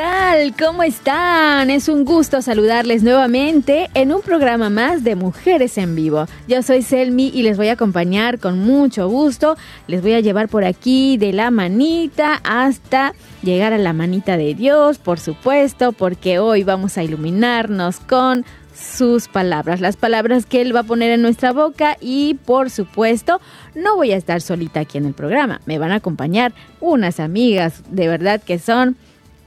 tal? ¿Cómo están? Es un gusto saludarles nuevamente en un programa más de Mujeres en Vivo. Yo soy Selmi y les voy a acompañar con mucho gusto. Les voy a llevar por aquí de la manita hasta llegar a la manita de Dios, por supuesto, porque hoy vamos a iluminarnos con sus palabras, las palabras que Él va a poner en nuestra boca y por supuesto no voy a estar solita aquí en el programa, me van a acompañar unas amigas de verdad que son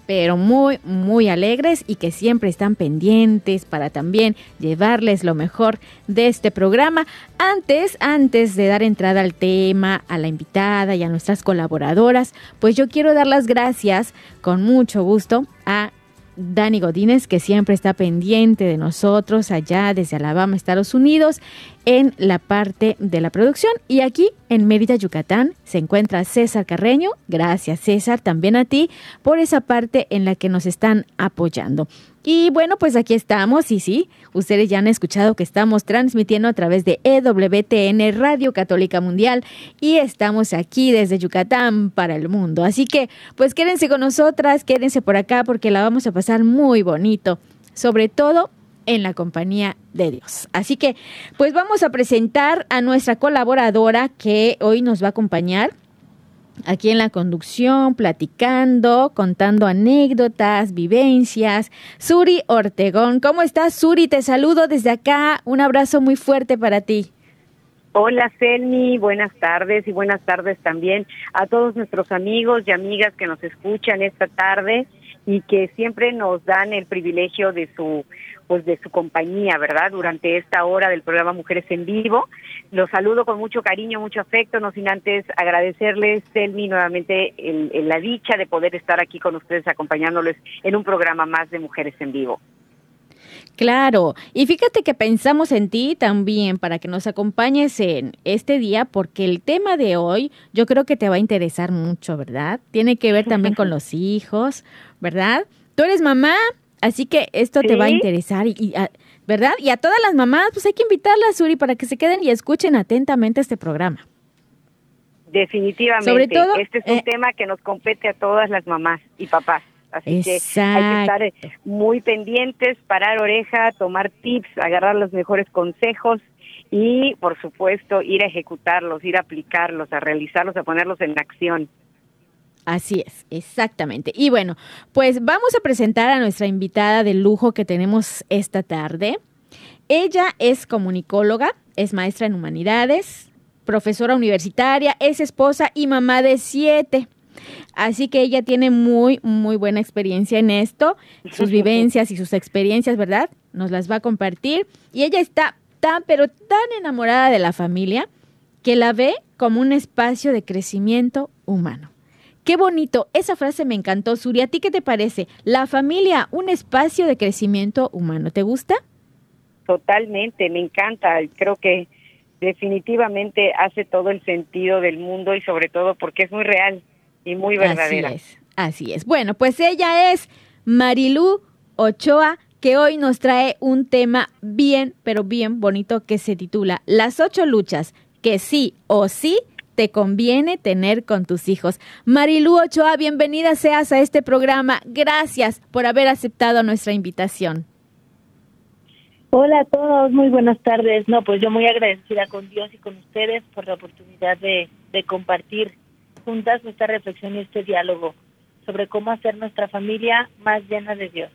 pero muy, muy alegres y que siempre están pendientes para también llevarles lo mejor de este programa. Antes, antes de dar entrada al tema, a la invitada y a nuestras colaboradoras, pues yo quiero dar las gracias con mucho gusto a Dani Godínez, que siempre está pendiente de nosotros allá desde Alabama, Estados Unidos, en la parte de la producción. Y aquí en Mérida, Yucatán, se encuentra César Carreño. Gracias, César, también a ti por esa parte en la que nos están apoyando. Y bueno, pues aquí estamos, y sí, ustedes ya han escuchado que estamos transmitiendo a través de EWTN Radio Católica Mundial y estamos aquí desde Yucatán para el mundo. Así que, pues quédense con nosotras, quédense por acá porque la vamos a pasar muy bonito, sobre todo en la compañía de Dios. Así que, pues vamos a presentar a nuestra colaboradora que hoy nos va a acompañar aquí en la conducción, platicando, contando anécdotas, vivencias. Suri Ortegón, ¿cómo estás, Suri? Te saludo desde acá. Un abrazo muy fuerte para ti. Hola, Selmi. Buenas tardes y buenas tardes también a todos nuestros amigos y amigas que nos escuchan esta tarde y que siempre nos dan el privilegio de su pues de su compañía, ¿verdad? Durante esta hora del programa Mujeres en Vivo. Los saludo con mucho cariño, mucho afecto, no sin antes agradecerles, Selmi, nuevamente el, el, la dicha de poder estar aquí con ustedes acompañándoles en un programa más de Mujeres en Vivo. Claro, y fíjate que pensamos en ti también para que nos acompañes en este día, porque el tema de hoy yo creo que te va a interesar mucho, ¿verdad? Tiene que ver también con los hijos, ¿verdad? Tú eres mamá, así que esto ¿Sí? te va a interesar, y, y, ¿verdad? Y a todas las mamás, pues hay que invitarlas, Suri, para que se queden y escuchen atentamente este programa. Definitivamente, Sobre todo, este es un eh, tema que nos compete a todas las mamás y papás. Así Exacto. que hay que estar eh, muy pendientes, parar oreja, tomar tips, agarrar los mejores consejos y, por supuesto, ir a ejecutarlos, ir a aplicarlos, a realizarlos, a ponerlos en acción. Así es, exactamente. Y bueno, pues vamos a presentar a nuestra invitada de lujo que tenemos esta tarde. Ella es comunicóloga, es maestra en humanidades, profesora universitaria, es esposa y mamá de siete. Así que ella tiene muy, muy buena experiencia en esto, sus vivencias y sus experiencias, ¿verdad? Nos las va a compartir. Y ella está tan, pero tan enamorada de la familia que la ve como un espacio de crecimiento humano. Qué bonito, esa frase me encantó, Suri. ¿A ti qué te parece? La familia, un espacio de crecimiento humano. ¿Te gusta? Totalmente, me encanta. Creo que definitivamente hace todo el sentido del mundo y sobre todo porque es muy real y muy verdadera. Así es, así es. Bueno, pues ella es Marilú Ochoa, que hoy nos trae un tema bien, pero bien bonito que se titula Las ocho luchas que sí o sí te conviene tener con tus hijos. Marilú Ochoa, bienvenida seas a este programa. Gracias por haber aceptado nuestra invitación. Hola a todos, muy buenas tardes. No, pues yo muy agradecida con Dios y con ustedes por la oportunidad de, de compartir juntas esta reflexión y este diálogo sobre cómo hacer nuestra familia más llena de Dios.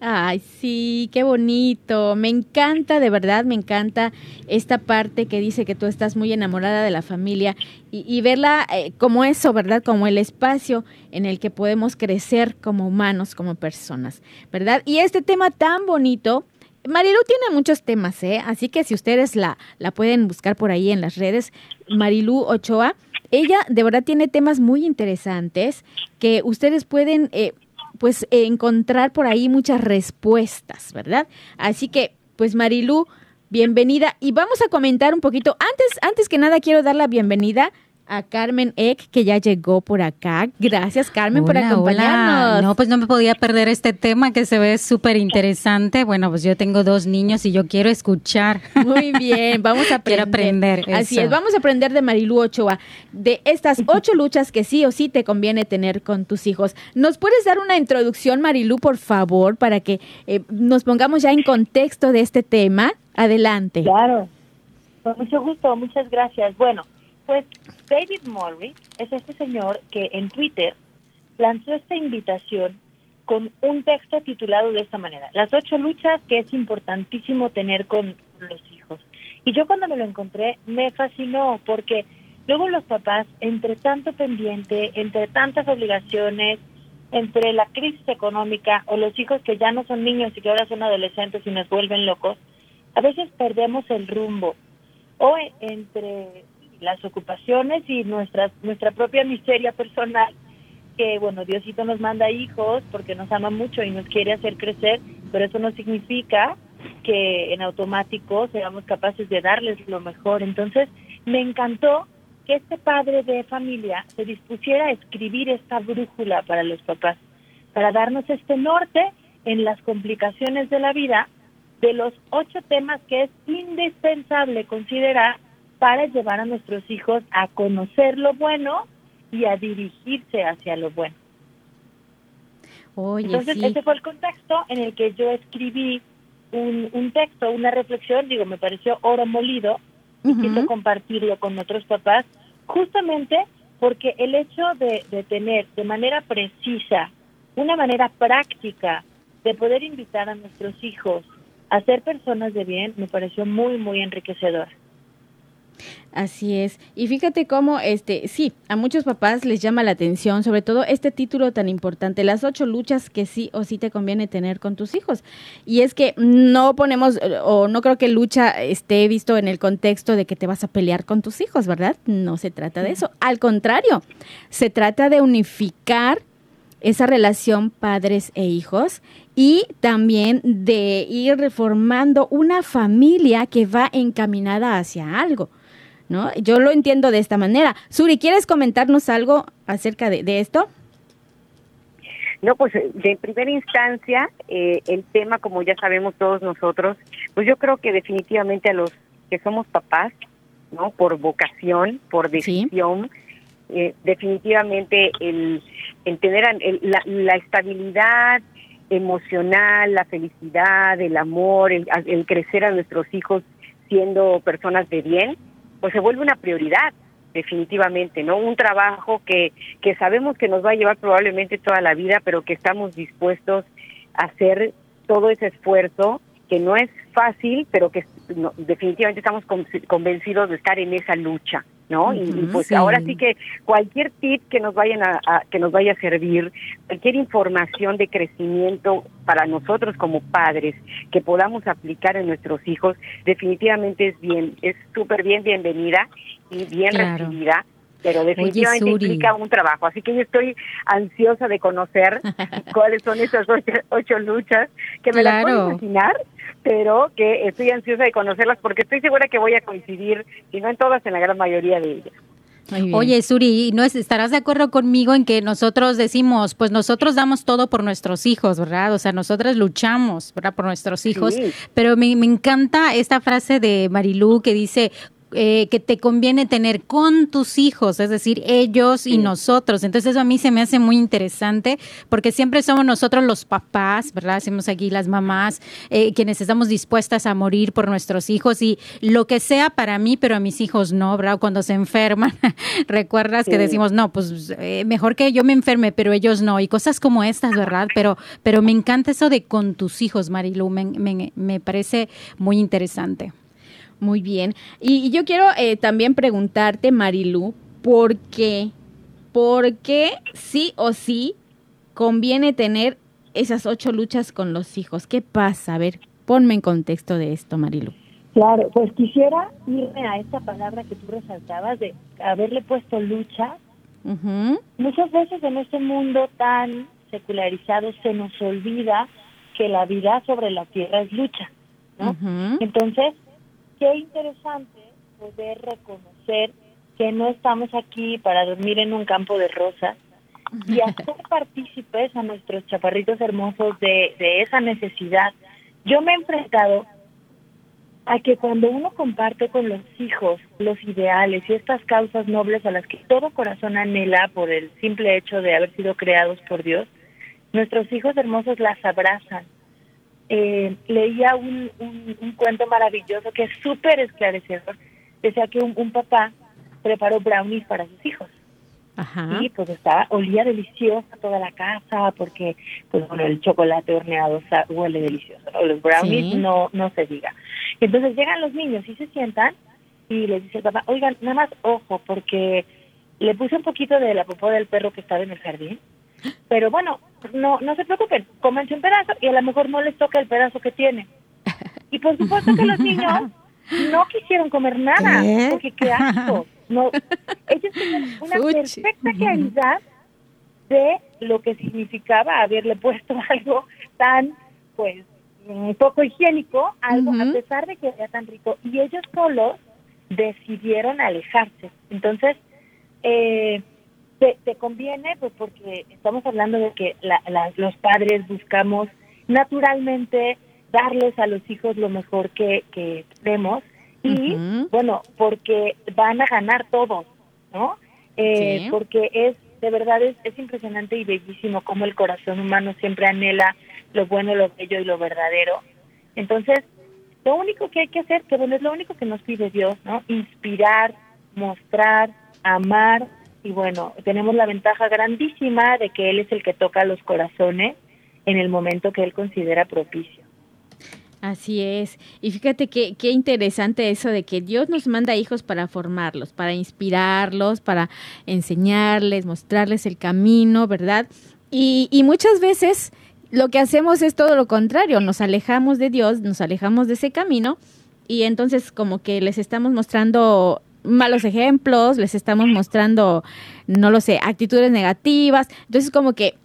Ay, sí, qué bonito. Me encanta, de verdad, me encanta esta parte que dice que tú estás muy enamorada de la familia y, verla eh, como eso, ¿verdad? Como el espacio en el que podemos crecer como humanos, como personas, ¿verdad? Y este tema tan bonito. Marilu tiene muchos temas, ¿eh? Así que si ustedes la, la pueden buscar por ahí en las redes, Marilu Ochoa, ella de verdad tiene temas muy interesantes que ustedes pueden eh, pues encontrar por ahí muchas respuestas, ¿verdad? Así que, pues Marilú, bienvenida y vamos a comentar un poquito. Antes, antes que nada quiero dar la bienvenida Carmen Eck, que ya llegó por acá. Gracias, Carmen, por acompañarnos. No, pues no me podía perder este tema que se ve súper interesante. Bueno, pues yo tengo dos niños y yo quiero escuchar. Muy bien, vamos a aprender. aprender. Así es, vamos a aprender de Marilu Ochoa, de estas ocho luchas que sí o sí te conviene tener con tus hijos. ¿Nos puedes dar una introducción, Marilu, por favor, para que eh, nos pongamos ya en contexto de este tema? Adelante. Claro, con mucho gusto, muchas gracias. Bueno, pues David Morris es este señor que en Twitter lanzó esta invitación con un texto titulado de esta manera, Las ocho luchas que es importantísimo tener con los hijos. Y yo cuando me lo encontré me fascinó porque luego los papás, entre tanto pendiente, entre tantas obligaciones, entre la crisis económica o los hijos que ya no son niños y que ahora son adolescentes y nos vuelven locos, a veces perdemos el rumbo. O entre las ocupaciones y nuestra, nuestra propia miseria personal, que bueno, Diosito nos manda hijos porque nos ama mucho y nos quiere hacer crecer, pero eso no significa que en automático seamos capaces de darles lo mejor. Entonces, me encantó que este padre de familia se dispusiera a escribir esta brújula para los papás, para darnos este norte en las complicaciones de la vida de los ocho temas que es indispensable considerar para llevar a nuestros hijos a conocer lo bueno y a dirigirse hacia lo bueno. Entonces, ese fue el contexto en el que yo escribí un, un texto, una reflexión, digo, me pareció oro molido y quise compartirlo con otros papás, justamente porque el hecho de, de tener de manera precisa, una manera práctica de poder invitar a nuestros hijos a ser personas de bien, me pareció muy, muy enriquecedor. Así es. Y fíjate cómo, este, sí, a muchos papás les llama la atención, sobre todo este título tan importante, las ocho luchas que sí o sí te conviene tener con tus hijos. Y es que no ponemos, o no creo que lucha esté visto en el contexto de que te vas a pelear con tus hijos, ¿verdad? No se trata de eso. Al contrario, se trata de unificar esa relación padres e hijos y también de ir reformando una familia que va encaminada hacia algo. ¿No? Yo lo entiendo de esta manera. Suri, ¿quieres comentarnos algo acerca de, esto? No, pues de primera instancia, eh, el tema, como ya sabemos todos nosotros, pues yo creo que definitivamente a los que somos papás, ¿no? Por vocación, por decisión, eh, definitivamente el, el tener la, la, estabilidad emocional, la felicidad, el amor, el, el crecer a nuestros hijos siendo personas de bien, pues se vuelve una prioridad definitivamente, ¿no? Un trabajo que, que sabemos que nos va a llevar probablemente toda la vida, pero que estamos dispuestos a hacer todo ese esfuerzo, que no es fácil, pero que definitivamente estamos convencidos de estar en esa lucha. ¿No? y, pues ahora sí. que cualquier tip que nos vayan a, que nos vaya a servir, cualquier información de crecimiento para nosotros como padres que podamos aplicar en nuestros hijos, definitivamente es bien, es súper bien bienvenida y bien recibida pero definitivamente implica un trabajo. Así que yo estoy ansiosa de conocer cuáles son esas ocho, luchas, que me las puedo imaginar, pero que estoy ansiosa de conocerlas porque estoy segura que voy a coincidir, si no en todas, en la gran mayoría de ellas. Oye, Suri, ¿no estarás de acuerdo conmigo en que nosotros decimos, pues nosotros damos todo por nuestros hijos, ¿verdad? O sea, nosotras luchamos, ¿verdad? Por nuestros hijos. Pero me, me encanta esta frase de Marilú que dice, eh, que te conviene tener con tus hijos, es decir, ellos y nosotros. Entonces eso a mí se me hace muy interesante porque siempre somos nosotros los papás, ¿verdad? Hacemos aquí las mamás, eh, quienes estamos dispuestas a morir por nuestros hijos y lo que sea para mí, pero a mis hijos no, ¿verdad? Cuando se enferman, recuerdas que decimos, no, pues eh, mejor que yo me enferme, pero ellos no, y cosas como estas, ¿verdad? Pero, pero me encanta eso de con tus hijos, Marilu, me, me, me parece muy interesante. Muy bien. Y, yo quiero eh, también preguntarte, Marilu, ¿por qué? ¿Por qué sí o sí conviene tener esas ocho luchas con los hijos? ¿Qué pasa? A ver, ponme en contexto de esto, Marilu. Claro, pues quisiera irme a esta palabra que tú resaltabas de haberle puesto lucha. Muchas veces en este mundo tan secularizado se nos olvida que la vida sobre la tierra es lucha, ¿no? Entonces, qué interesante poder reconocer que no estamos aquí para dormir en un campo de rosas y hacer partícipes a nuestros chaparritos hermosos de, de esa necesidad. Yo me he enfrentado a que cuando uno comparte con los hijos los ideales y estas causas nobles a las que todo corazón anhela por el simple hecho de haber sido creados por Dios, nuestros hijos hermosos las abrazan eh, leía un, un, cuento maravilloso que es súper esclarecedor. Decía que un, papá preparó brownies para sus hijos. Y pues estaba, olía deliciosa toda la casa porque, pues bueno, el chocolate horneado huele delicioso. Los brownies no, no se diga. Entonces llegan los niños y se sientan y les dice el papá, oigan, nada más ojo porque le puse un poquito de la popó del perro que estaba en el jardín pero bueno, no no se preocupen, cómense un pedazo y a lo mejor no les toca el pedazo que tienen. Y por supuesto que los niños no quisieron comer nada, porque qué asco. No, ellos tenían una perfecta claridad de lo que significaba haberle puesto algo tan, pues, poco higiénico, algo a pesar de que era tan rico. Y ellos solos decidieron alejarse. Entonces, eh, te, conviene, pues porque estamos hablando de que los padres buscamos naturalmente darles a los hijos lo mejor que, que tenemos y bueno, porque van a ganar todos, ¿no? Eh, porque es, de verdad es, es impresionante y bellísimo como el corazón humano siempre anhela lo bueno, lo bello y lo verdadero. Entonces, lo único que hay que hacer, que bueno, es lo único que nos pide Dios, ¿no? Inspirar, mostrar, amar, y bueno, tenemos la ventaja grandísima de que Él es el que toca los corazones en el momento que Él considera propicio. Así es. Y fíjate qué, qué interesante eso de que Dios nos manda hijos para formarlos, para inspirarlos, para enseñarles, mostrarles el camino, ¿verdad? Y, y muchas veces lo que hacemos es todo lo contrario, nos alejamos de Dios, nos alejamos de ese camino y entonces como que les estamos mostrando malos ejemplos, les estamos mostrando, no lo sé, actitudes negativas. Entonces, como que,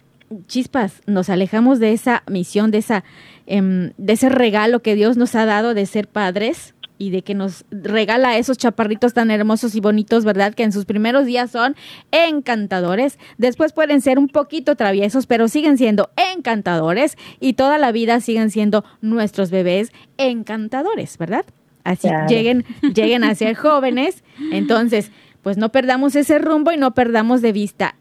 chispas, nos alejamos de esa misión, de, esa, em, de ese regalo que Dios nos ha dado de ser padres y de que nos regala a esos chaparritos tan hermosos y bonitos, ¿verdad? Que en sus primeros días son encantadores, después pueden ser un poquito traviesos, pero siguen siendo encantadores y toda la vida siguen siendo nuestros bebés encantadores, ¿verdad? Así lleguen, lleguen a ser jóvenes. Entonces, pues no perdamos ese rumbo y no perdamos de vista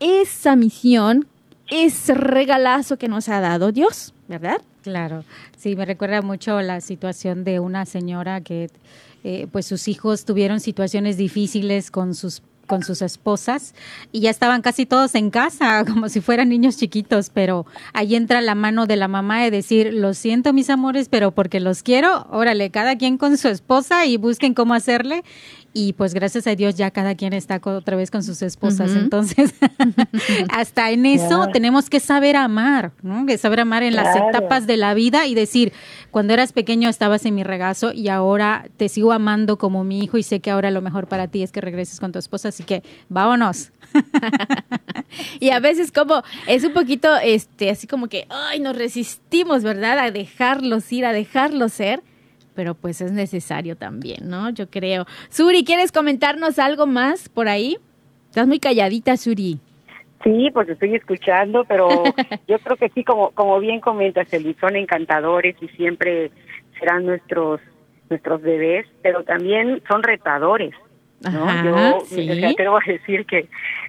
esa misión, ese regalazo que nos ha dado Dios, ¿verdad? Claro, sí, me recuerda mucho la situación de una señora que eh, pues sus hijos tuvieron situaciones difíciles con sus con sus esposas y ya estaban casi todos en casa, como si fueran niños chiquitos, pero ahí entra la mano de la mamá de decir, lo siento mis amores, pero porque los quiero, órale, cada quien con su esposa y busquen cómo hacerle y pues gracias a Dios ya cada quien está otra vez con sus esposas. Entonces, hasta en eso tenemos que saber amar, ¿no? Que saber amar en las etapas de la vida y decir, cuando eras pequeño estabas en mi regazo y ahora te sigo amando como mi hijo y sé que ahora lo mejor para ti es que regreses con tu esposa, así que vámonos. y a veces como es un poquito este así como que ay nos resistimos verdad a dejarlos ir a dejarlos ser pero pues es necesario también, ¿no? Yo creo. Suri, ¿quieres comentarnos algo más por ahí? Estás muy calladita, Suri. Sí, pues estoy escuchando, pero yo creo que sí, como, como bien comentas, Luis, son encantadores y siempre serán nuestros nuestros bebés, pero también son retadores. ¿no? Yo ¿sí? quiero decir que,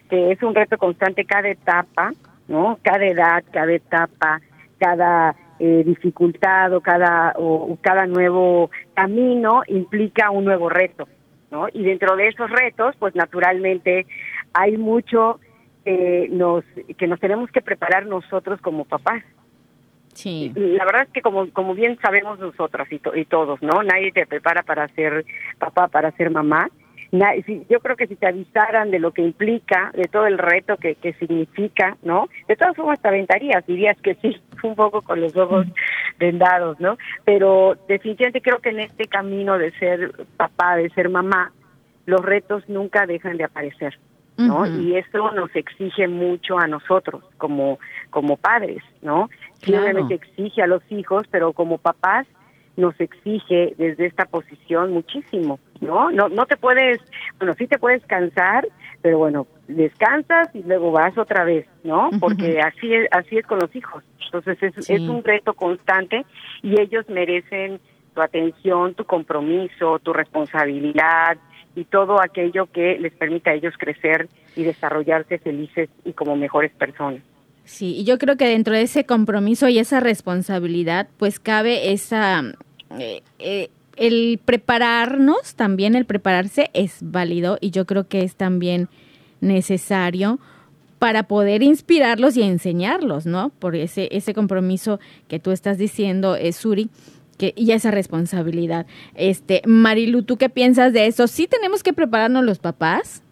que es un reto constante cada etapa, ¿no? Cada edad, cada etapa, cada eh, dificultad o cada, o, cada nuevo camino implica un nuevo reto, ¿no? Y dentro de esos retos, pues naturalmente hay mucho eh, nos, que nos tenemos que preparar nosotros como papás. Sí. La verdad es que como, como bien sabemos nosotras y, y todos, ¿no? Nadie te prepara para ser papá, para ser mamá yo creo que si te avisaran de lo que implica, de todo el reto que, que significa, ¿no? De todas formas te aventarías, dirías que sí, un poco con los ojos vendados, ¿no? Pero definitivamente creo que en este camino de ser papá, de ser mamá, los retos nunca dejan de aparecer, ¿no? Y eso nos exige mucho a nosotros como como padres, ¿no? Simplemente exige a los hijos, pero como papás nos exige desde esta posición muchísimo, ¿no? No no te puedes, bueno, sí te puedes cansar, pero bueno, descansas y luego vas otra vez, ¿no? Porque así es así es con los hijos. Entonces es, es un reto constante y ellos merecen tu atención, tu compromiso, tu responsabilidad y todo aquello que les permita a ellos crecer y desarrollarse felices y como mejores personas. Sí, y yo creo que dentro de ese compromiso y esa responsabilidad, pues cabe esa... Eh, eh, el prepararnos, también el prepararse es válido y yo creo que es también necesario para poder inspirarlos y enseñarlos, ¿no? Por ese, ese compromiso que tú estás diciendo, eh, Suri, que, y esa responsabilidad. Este, Marilu, ¿tú qué piensas de eso? ¿Sí tenemos que prepararnos los papás?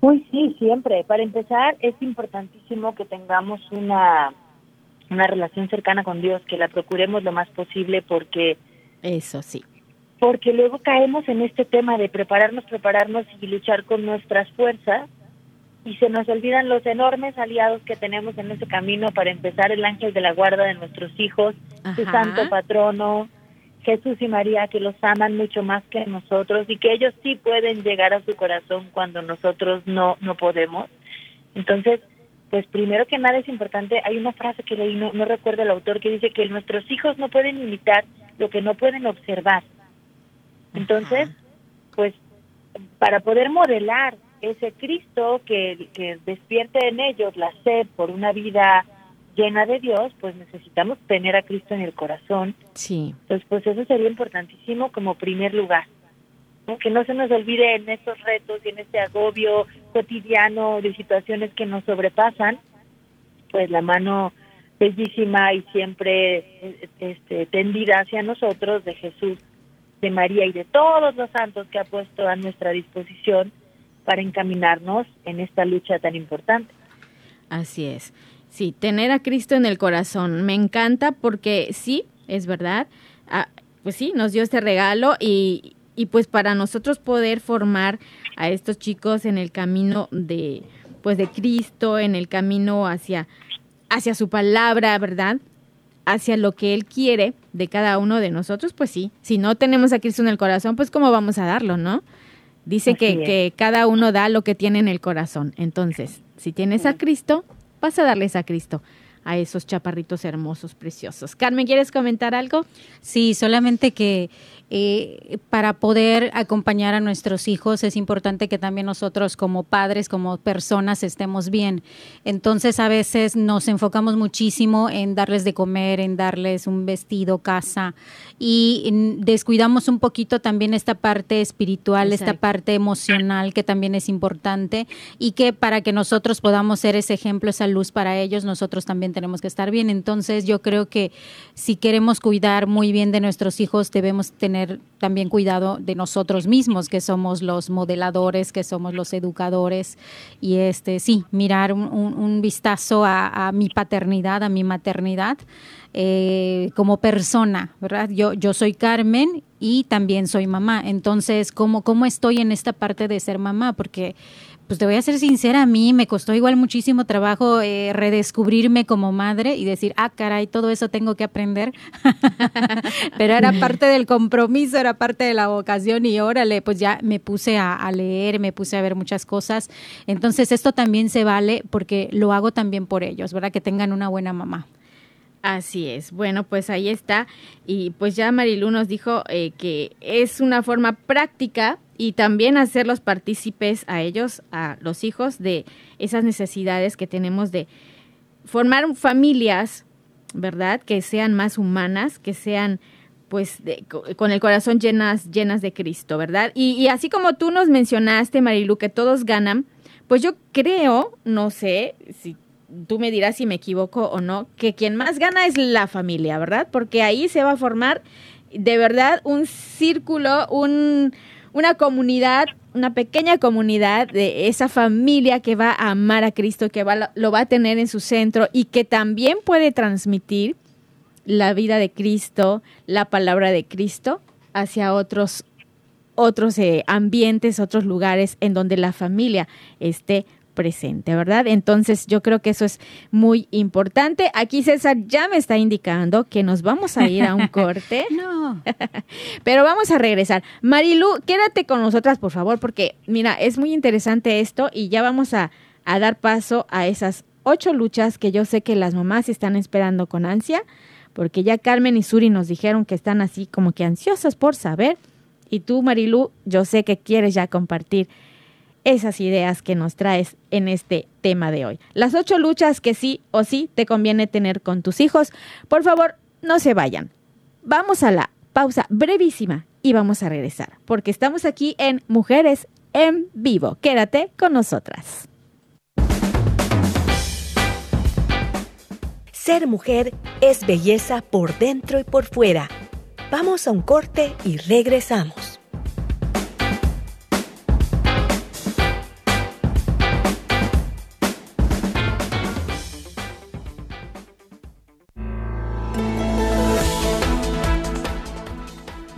Uy, sí, siempre. Para empezar, es importantísimo que tengamos una, una relación cercana con Dios, que la procuremos lo más posible porque... Eso sí. Porque luego caemos en este tema de prepararnos, prepararnos y luchar con nuestras fuerzas y se nos olvidan los enormes aliados que tenemos en ese camino para empezar el ángel de la guarda de nuestros hijos, su santo patrono, Jesús y María que los aman mucho más que nosotros y que ellos sí pueden llegar a su corazón cuando nosotros no no podemos. Entonces, pues primero que nada es importante, hay una frase que leí, no, no recuerdo el autor, que dice que nuestros hijos no pueden imitar lo que no pueden observar. Entonces, pues para poder modelar ese Cristo que, que despierte en ellos la sed por una vida llena de Dios, pues necesitamos tener a Cristo en el corazón. Sí. Entonces, pues eso sería importantísimo como primer lugar. Que no se nos olvide en estos retos y en este agobio cotidiano de situaciones que nos sobrepasan, pues la mano bellísima y siempre este, tendida hacia nosotros de Jesús, de María y de todos los santos que ha puesto a nuestra disposición para encaminarnos en esta lucha tan importante. Así es. Sí, tener a Cristo en el corazón. Me encanta porque sí, es verdad. Ah, pues sí, nos dio este regalo y, y pues para nosotros poder formar a estos chicos en el camino de pues de Cristo, en el camino hacia hacia su palabra, ¿verdad? Hacia lo que él quiere de cada uno de nosotros, pues sí. Si no tenemos a Cristo en el corazón, pues cómo vamos a darlo, ¿no? Dice que, que, cada uno da lo que tiene en el corazón. Entonces, si tienes a Cristo, vas a darles a Cristo a esos chaparritos hermosos, preciosos. Carmen, ¿quieres comentar algo? Sí, solamente que eh, para poder acompañar a nuestros hijos es importante que también nosotros como padres, como personas estemos bien. Entonces a veces nos enfocamos muchísimo en darles de comer, en darles un vestido, casa y descuidamos un poquito también esta parte espiritual, esta parte emocional que también es importante y que para que nosotros podamos ser ese ejemplo, esa luz para ellos, nosotros también tenemos que estar bien. Entonces yo creo que si queremos cuidar muy bien de nuestros hijos, debemos tener tener también cuidado de nosotros mismos, que somos los modeladores, que somos los educadores, y este sí, mirar un, vistazo a, mi paternidad, a mi maternidad, eh, como persona, ¿verdad? Yo, yo soy Carmen y también soy mamá. Entonces, ¿cómo, ¿cómo estoy en esta parte de ser mamá? Porque pues te voy a ser sincera, a mí me costó igual muchísimo trabajo eh, redescubrirme como madre y decir, ah, caray, todo eso tengo que aprender. Pero era parte del compromiso, era parte de la vocación y órale, pues ya me puse a, a, leer, me puse a ver muchas cosas. Entonces esto también se vale porque lo hago también por ellos, ¿verdad? Que tengan una buena mamá. Así es. Bueno, pues ahí está. Y pues ya Marilu nos dijo eh, que es una forma práctica y también hacerlos partícipes a ellos, a los hijos, de esas necesidades que tenemos de formar familias, ¿verdad? Que sean más humanas, que sean pues con el corazón llenas, llenas de Cristo, ¿verdad? Y, y así como tú nos mencionaste, Marilu, que todos ganan, pues yo creo, no sé si tú me dirás si me equivoco o no, que quien más gana es la familia, ¿verdad? Porque ahí se va a formar de verdad un círculo, un, una comunidad, una pequeña comunidad de esa familia que va a amar a Cristo, que va, lo va a tener en su centro y que también puede transmitir la vida de Cristo, la palabra de Cristo hacia otros otros eh, ambientes, otros lugares en donde la familia esté presente, ¿verdad? Entonces yo creo que eso es muy importante. Aquí César ya me está indicando que nos vamos a ir a un corte. no. Pero vamos a regresar. Marilu, quédate con nosotras, por favor, porque mira, es muy interesante esto y ya vamos a, a dar paso a esas ocho luchas que yo sé que las mamás están esperando con ansia, porque ya Carmen y Suri nos dijeron que están así como que ansiosas por saber. Y tú, Marilu, yo sé que quieres ya compartir esas ideas que nos traes en este tema de hoy. Las ocho luchas que sí o sí te conviene tener con tus hijos. Por favor, no se vayan. Vamos a la pausa brevísima y vamos a regresar, porque estamos aquí en Mujeres en Vivo. Quédate con nosotras. Ser mujer es belleza por dentro y por fuera. Vamos a un corte y regresamos.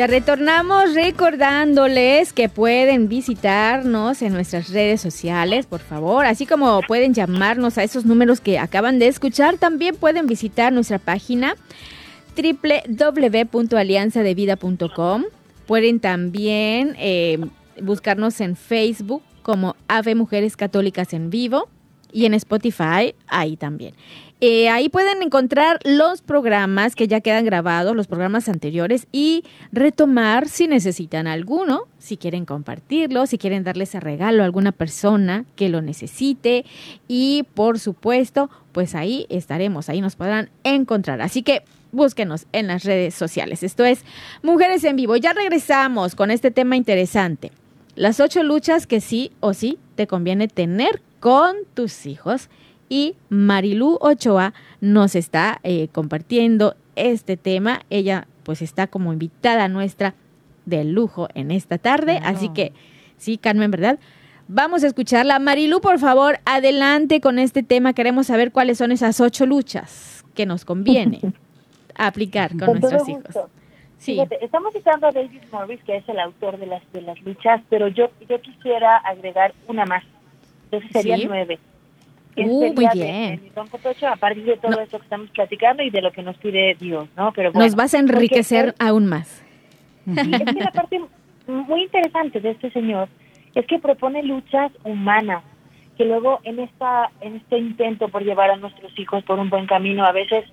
Ya retornamos recordándoles que pueden visitarnos en nuestras redes sociales, por favor, así como pueden llamarnos a esos números que acaban de escuchar, también pueden visitar nuestra página www.alianzadevida.com. Pueden también eh, buscarnos en Facebook como Ave Mujeres Católicas en Vivo y en Spotify, ahí también. Eh, ahí pueden encontrar los programas que ya quedan grabados, los programas anteriores, y retomar si necesitan alguno, si quieren compartirlo, si quieren darles ese regalo a alguna persona que lo necesite. Y por supuesto, pues ahí estaremos, ahí nos podrán encontrar. Así que búsquenos en las redes sociales. Esto es Mujeres en Vivo. Ya regresamos con este tema interesante. Las ocho luchas que sí o sí te conviene tener con tus hijos y Marilú Ochoa nos está eh, compartiendo este tema. Ella pues está como invitada nuestra de lujo en esta tarde, así que sí, Carmen, ¿verdad? Vamos a escucharla. Marilú, por favor, adelante con este tema. Queremos saber cuáles son esas ocho luchas que nos conviene aplicar con, nuestros hijos. Sí. estamos citando a David Morris, que es el autor de las de las luchas, pero yo yo quisiera agregar una más. Entonces serían nueve. Uh, muy bien. a partir de todo esto que estamos platicando y de lo que nos pide Dios, ¿no? Pero nos vas a enriquecer aún más. Es que la parte muy interesante de este señor es que propone luchas humanas. que luego en esta en este intento por llevar a nuestros hijos por un buen camino a veces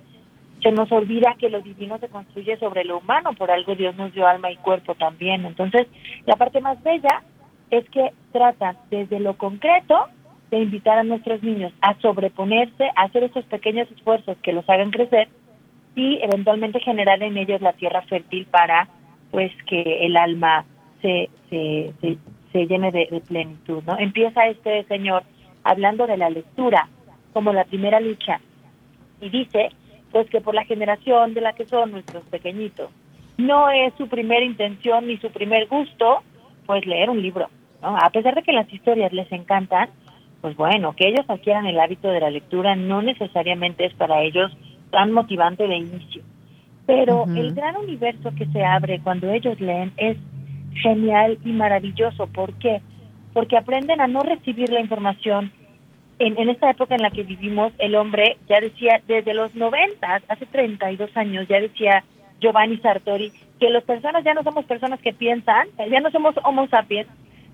se nos olvida que lo divino se construye sobre lo humano, por algo Dios nos dio alma y cuerpo también. Entonces, la parte más bella es que tratan desde lo concreto de invitar a nuestros niños a sobreponerse, a hacer esos pequeños esfuerzos que los hagan crecer y eventualmente generar en ellos la tierra fértil para pues que el alma se, se, se, llene de, de, plenitud. ¿no? Empieza este señor hablando de la lectura como la primera lucha y dice pues que por la generación de la que son nuestros pequeñitos no es su primera intención ni su primer gusto pues leer un libro. ¿no? A pesar de que las historias les encantan, pues bueno, que ellos adquieran el hábito de la lectura no necesariamente es para ellos tan motivante de inicio. Pero el gran universo que se abre cuando ellos leen es genial y maravilloso. ¿Por qué? Porque aprenden a no recibir la información. En, en esta época en la que vivimos, el hombre ya decía, desde los 90, hace 32 años, ya decía Giovanni Sartori, que las personas ya no somos personas que piensan, ya no somos homo sapiens,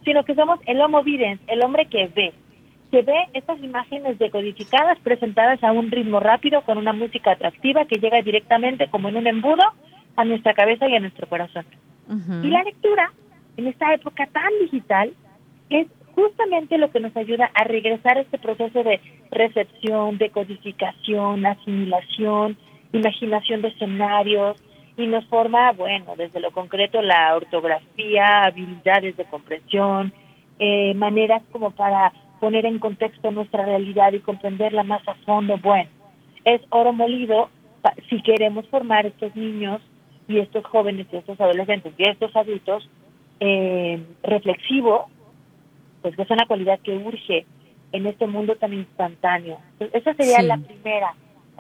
sino que somos el homo videns, el hombre que ve, se ve estas imágenes decodificadas presentadas a un ritmo rápido con una música atractiva que llega directamente como en un embudo a nuestra cabeza y a nuestro corazón. Y la lectura, en esta época tan digital, es justamente lo que nos ayuda a regresar a este proceso de recepción, decodificación, asimilación, imaginación de escenarios, y nos forma, bueno, desde lo concreto la ortografía, habilidades de comprensión, eh, maneras como para poner en contexto nuestra realidad y comprenderla más a fondo, bueno, es oro molido si queremos formar estos niños y estos jóvenes y estos adolescentes y estos adultos eh, reflexivos, pues que es una cualidad que urge en este mundo tan instantáneo. esa sería la primera,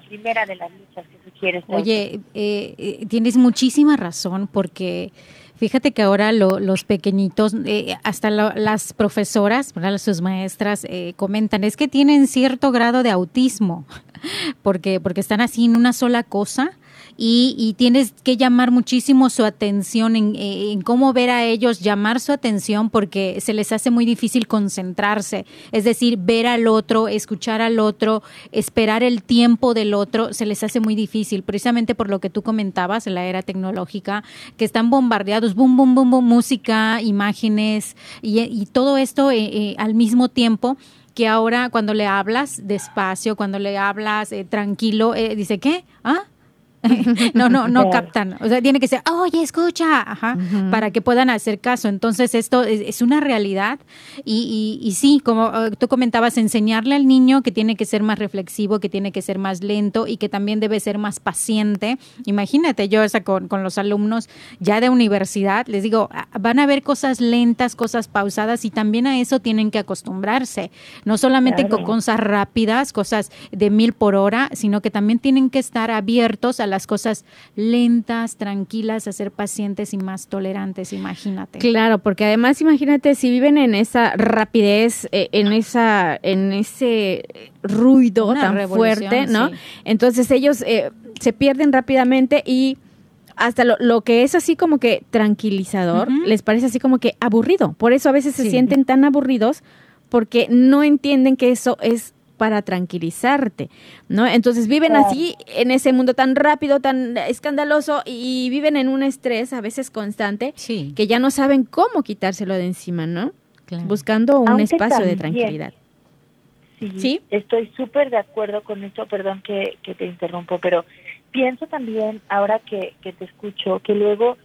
primera de las luchas que sugiere. Oye, eh, eh, tienes muchísima razón porque Fíjate que ahora los pequeñitos, eh, hasta las profesoras, sus maestras eh, comentan, es que tienen cierto grado de autismo, porque, porque están así en una sola cosa y, tienes que llamar muchísimo su atención en, cómo ver a ellos, llamar su atención porque se les hace muy difícil concentrarse, es decir, ver al otro, escuchar al otro, esperar el tiempo del otro, se les hace muy difícil, precisamente por lo que tú comentabas en la era tecnológica, que están bombardeados, boom, boom, boom, boom música, imágenes y, todo esto eh, eh, al mismo tiempo que ahora cuando le hablas despacio, cuando le hablas eh, tranquilo, dice, ¿qué? ¿Ah? no, no, no captan. O sea, tiene que ser, oye, escucha, Ajá, para que puedan hacer caso. Entonces, esto es, una realidad. Y, y, sí, como eh, tú comentabas, enseñarle al niño que tiene que ser más reflexivo, que tiene que ser más lento y que también debe ser más paciente. Imagínate, yo esa con, con los alumnos ya de universidad, les digo, ah, van a ver cosas lentas, cosas pausadas y también a eso tienen que acostumbrarse. No solamente con cosas rápidas, cosas de mil por hora, sino que también tienen que estar abiertos a la las cosas lentas, tranquilas, a ser pacientes y más tolerantes, imagínate. Claro, porque además imagínate si viven en esa rapidez, eh, en esa en ese ruido tan fuerte, ¿no? Entonces ellos eh, se pierden rápidamente y hasta lo, que es así como que tranquilizador, les parece así como que aburrido. Por eso a veces se sienten tan aburridos porque no entienden que eso es para tranquilizarte, ¿no? Entonces viven así en ese mundo tan rápido, tan escandaloso y viven en un estrés a veces constante que ya no saben cómo quitárselo de encima, ¿no? Buscando un espacio de tranquilidad. Sí, estoy súper de acuerdo con esto, perdón que, que te interrumpo, pero pienso también, ahora que, que te escucho, que luego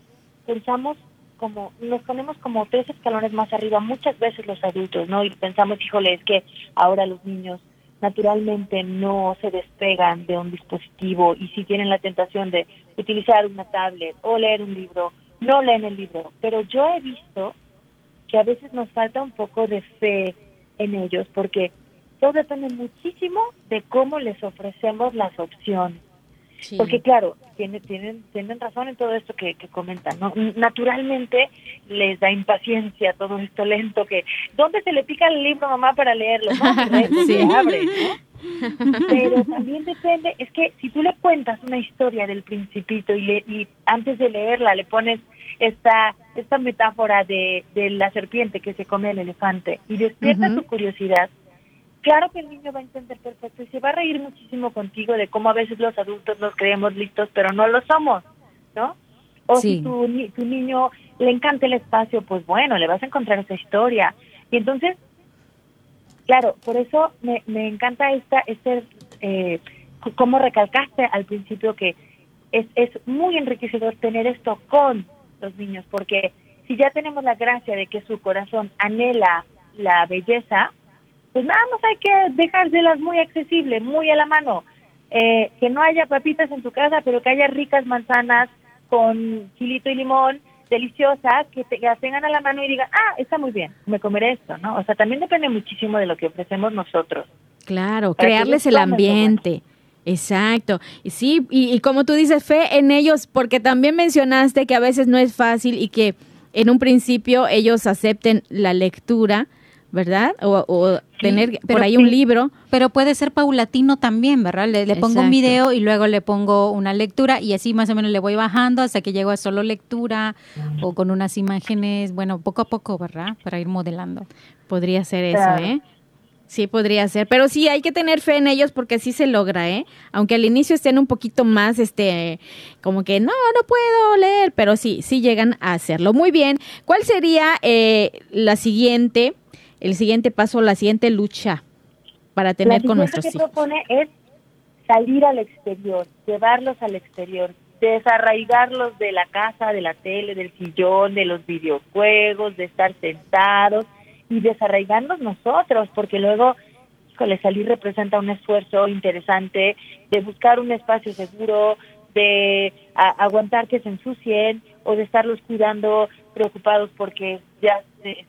pensamos como, nos ponemos como tres escalones más arriba muchas veces los adultos, ¿no? Y pensamos, híjole, es que ahora los niños naturalmente no se despegan de un dispositivo y si tienen la tentación de utilizar una tablet o leer un libro, no leen el libro. Pero yo he visto que a veces nos falta un poco de fe en ellos porque todo depende muchísimo de cómo les ofrecemos las opciones. Porque claro, tienen, tienen, tienen razón en todo esto que, que comentan, ¿no? Naturalmente les da impaciencia todo esto lento que, ¿dónde se le pica el libro mamá para leerlo? No, se abre, Pero también depende, es que si tú le cuentas una historia del principito y, le, y antes de leerla le pones esta esta metáfora de, de la serpiente que se come el elefante y despierta tu curiosidad, claro que el niño va a entender perfecto y se va a reír muchísimo contigo de cómo a veces los adultos nos creemos listos, pero no lo somos, ¿no? O si tu, tu niño le encanta el espacio, pues bueno, le vas a encontrar esa historia. Y entonces, claro, por eso me, me encanta esta, este, eh, como recalcaste al principio que es, es muy enriquecedor tener esto con los niños, porque si ya tenemos la gracia de que su corazón anhela la belleza, pues nada más hay que dejárselas muy accesible, muy a la mano. Eh, que no haya papitas en tu casa, pero que haya ricas manzanas con chilito y limón, deliciosas, que, te, tengan a la mano y digan, ah, está muy bien, me comeré esto, ¿no? O sea, también depende muchísimo de lo que ofrecemos nosotros. Claro, crearles el ambiente. Exacto. Y sí, y, y, como tú dices, fe en ellos, porque también mencionaste que a veces no es fácil y que en un principio ellos acepten la lectura, ¿verdad? O, tener por ahí un libro. Pero puede ser paulatino también, ¿verdad? Le, pongo un video y luego le pongo una lectura y así más o menos le voy bajando hasta que llego a solo lectura o con unas imágenes, bueno, poco a poco, ¿verdad? Para ir modelando. Podría ser eso, ¿eh? Sí, podría ser, pero sí hay que tener fe en ellos porque sí se logra, ¿eh? Aunque al inicio estén un poquito más, este, como que no, no puedo leer, pero sí, sí llegan a hacerlo. Muy bien, ¿cuál sería eh, la siguiente, el siguiente paso, la siguiente lucha para tener con nuestros hijos? que propone es salir al exterior, llevarlos al exterior, desarraigarlos de la casa, de la tele, del sillón, de los videojuegos, de estar sentados y desarraigarnos nosotros, porque luego, híjole, salir representa un esfuerzo interesante de buscar un espacio seguro, de aguantar que se ensucien o de estarlos cuidando preocupados porque ya